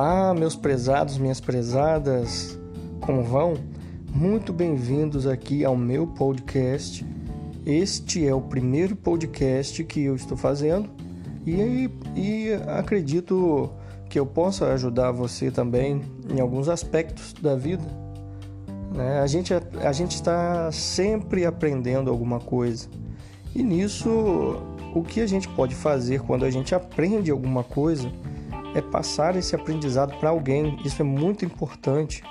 Olá, meus prezados, minhas prezadas, como vão? Muito bem-vindos aqui ao meu podcast. Este é o primeiro podcast que eu estou fazendo e, e acredito que eu possa ajudar você também em alguns aspectos da vida. Né? A gente a gente está sempre aprendendo alguma coisa e nisso o que a gente pode fazer quando a gente aprende alguma coisa é passar esse aprendizado para alguém. Isso é muito importante.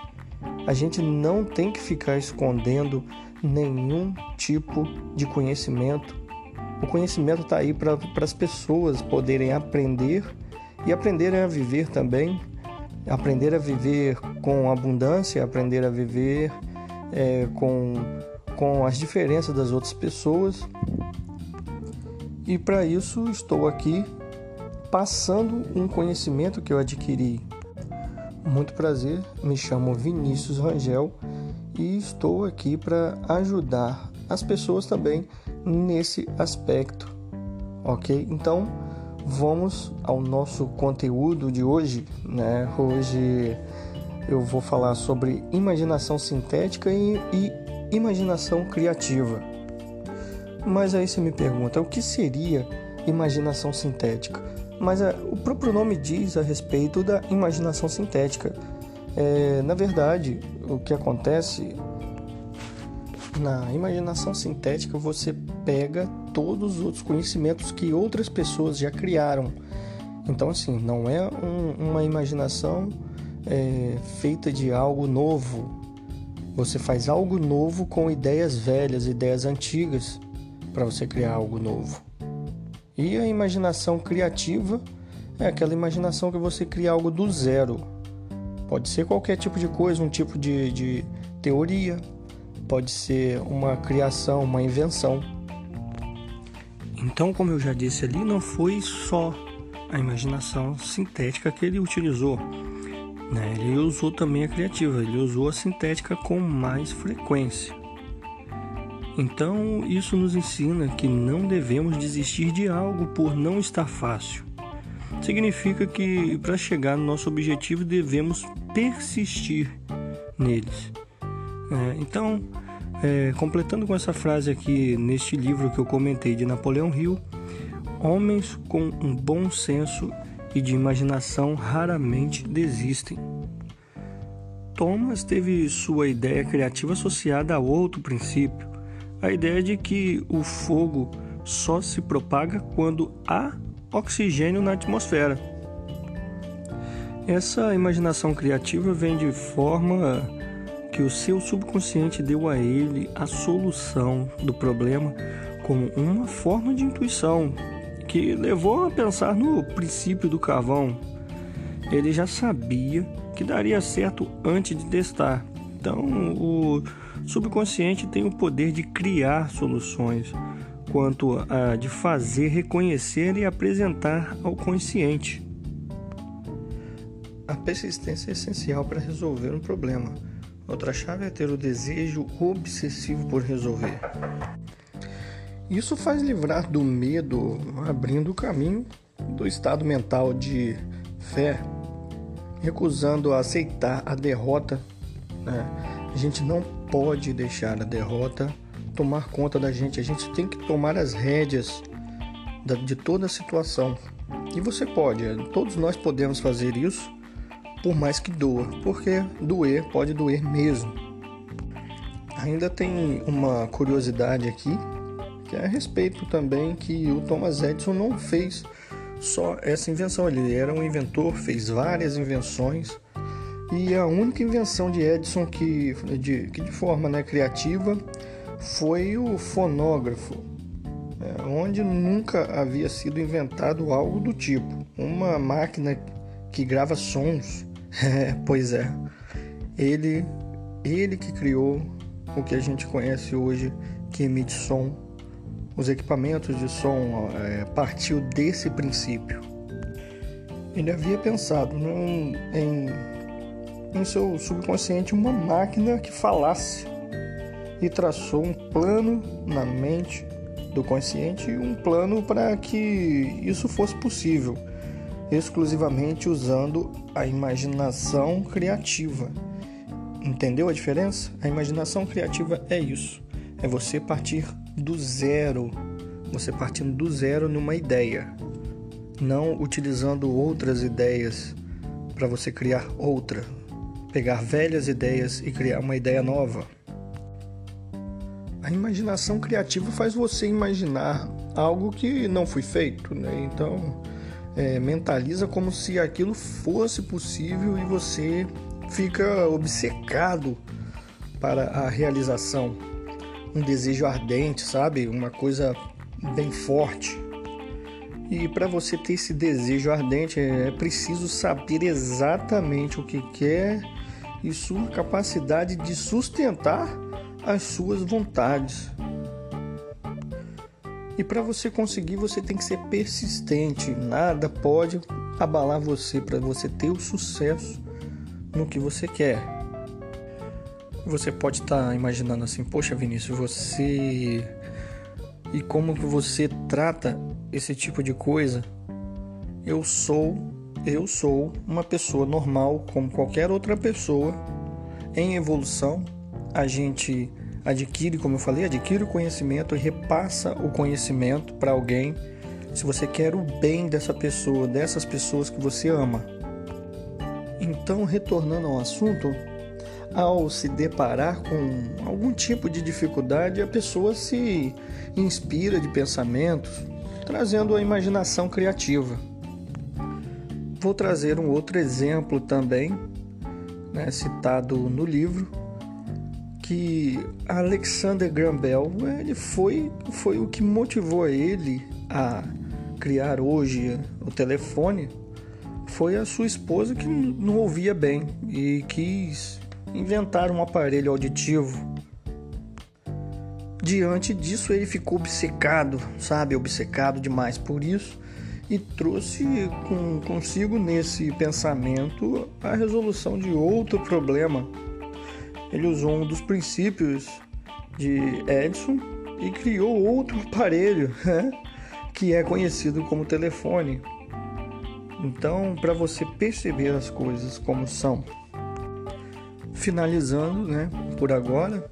A gente não tem que ficar escondendo nenhum tipo de conhecimento. O conhecimento está aí para as pessoas poderem aprender e aprenderem a viver também. Aprender a viver com abundância, aprender a viver é, com, com as diferenças das outras pessoas. E para isso estou aqui passando um conhecimento que eu adquiri. Muito prazer, me chamo Vinícius Rangel e estou aqui para ajudar as pessoas também nesse aspecto, ok? Então vamos ao nosso conteúdo de hoje, né? Hoje eu vou falar sobre imaginação sintética e, e imaginação criativa. Mas aí você me pergunta, o que seria imaginação sintética? mas é, o próprio nome diz a respeito da imaginação sintética. É, na verdade, o que acontece na imaginação sintética, você pega todos os outros conhecimentos que outras pessoas já criaram. Então, assim, não é um, uma imaginação é, feita de algo novo. Você faz algo novo com ideias velhas, ideias antigas, para você criar algo novo. E a imaginação criativa é aquela imaginação que você cria algo do zero. Pode ser qualquer tipo de coisa, um tipo de, de teoria, pode ser uma criação, uma invenção. Então, como eu já disse ali, não foi só a imaginação sintética que ele utilizou. Né? Ele usou também a criativa, ele usou a sintética com mais frequência. Então, isso nos ensina que não devemos desistir de algo por não estar fácil. Significa que para chegar no nosso objetivo devemos persistir neles. É, então, é, completando com essa frase aqui neste livro que eu comentei de Napoleão Hill, homens com um bom senso e de imaginação raramente desistem. Thomas teve sua ideia criativa associada a outro princípio, a ideia de que o fogo só se propaga quando há oxigênio na atmosfera. Essa imaginação criativa vem de forma que o seu subconsciente deu a ele a solução do problema como uma forma de intuição que levou a pensar no princípio do carvão. Ele já sabia que daria certo antes de testar. Então, o subconsciente tem o poder de criar soluções, quanto a de fazer, reconhecer e apresentar ao consciente. A persistência é essencial para resolver um problema. Outra chave é ter o desejo obsessivo por resolver. Isso faz livrar do medo, abrindo o caminho do estado mental de fé, recusando a aceitar a derrota. Né? A gente não pode deixar a derrota tomar conta da gente. A gente tem que tomar as rédeas de toda a situação. E você pode, todos nós podemos fazer isso, por mais que doa, porque doer pode doer mesmo. Ainda tem uma curiosidade aqui, que é a respeito também que o Thomas Edison não fez só essa invenção, ele era um inventor, fez várias invenções e a única invenção de Edison que de, que de forma né, criativa foi o fonógrafo, é, onde nunca havia sido inventado algo do tipo. Uma máquina que grava sons. É, pois é, ele, ele que criou o que a gente conhece hoje que emite som. Os equipamentos de som é, partiu desse princípio. Ele havia pensado num, em no seu subconsciente uma máquina que falasse e traçou um plano na mente do consciente, um plano para que isso fosse possível. exclusivamente usando a imaginação criativa. Entendeu a diferença? A imaginação criativa é isso. É você partir do zero. Você partindo do zero numa ideia, não utilizando outras ideias para você criar outra. Pegar velhas ideias e criar uma ideia nova. A imaginação criativa faz você imaginar algo que não foi feito, né? Então, é, mentaliza como se aquilo fosse possível e você fica obcecado para a realização. Um desejo ardente, sabe? Uma coisa bem forte. E para você ter esse desejo ardente é preciso saber exatamente o que quer e sua capacidade de sustentar as suas vontades. E para você conseguir, você tem que ser persistente. Nada pode abalar você para você ter o sucesso no que você quer. Você pode estar tá imaginando assim, poxa Vinícius, você e como que você trata esse tipo de coisa? Eu sou, eu sou uma pessoa normal como qualquer outra pessoa em evolução. A gente adquire, como eu falei, adquire o conhecimento e repassa o conhecimento para alguém se você quer o bem dessa pessoa, dessas pessoas que você ama. Então, retornando ao assunto, ao se deparar com algum tipo de dificuldade, a pessoa se inspira de pensamentos, trazendo a imaginação criativa. Vou trazer um outro exemplo também, né, citado no livro, que Alexander Graham Bell ele foi, foi o que motivou ele a criar hoje o telefone foi a sua esposa que não ouvia bem e quis inventar um aparelho auditivo. Diante disso, ele ficou obcecado, sabe, obcecado demais por isso e trouxe com, consigo nesse pensamento a resolução de outro problema ele usou um dos princípios de Edison e criou outro aparelho, né? que é conhecido como telefone. Então, para você perceber as coisas como são, finalizando, né, por agora,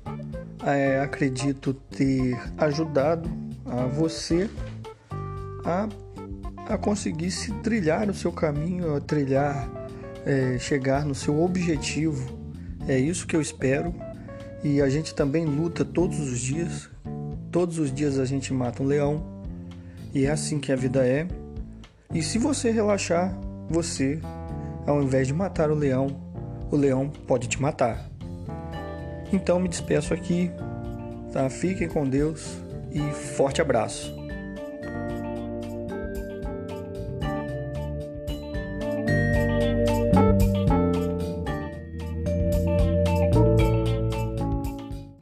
é, acredito ter ajudado a você a, a conseguir se trilhar o seu caminho, a trilhar, é, chegar no seu objetivo é isso que eu espero. E a gente também luta todos os dias. Todos os dias a gente mata um leão. E é assim que a vida é. E se você relaxar, você, ao invés de matar o leão, o leão pode te matar. Então me despeço aqui. Tá? Fiquem com Deus e forte abraço.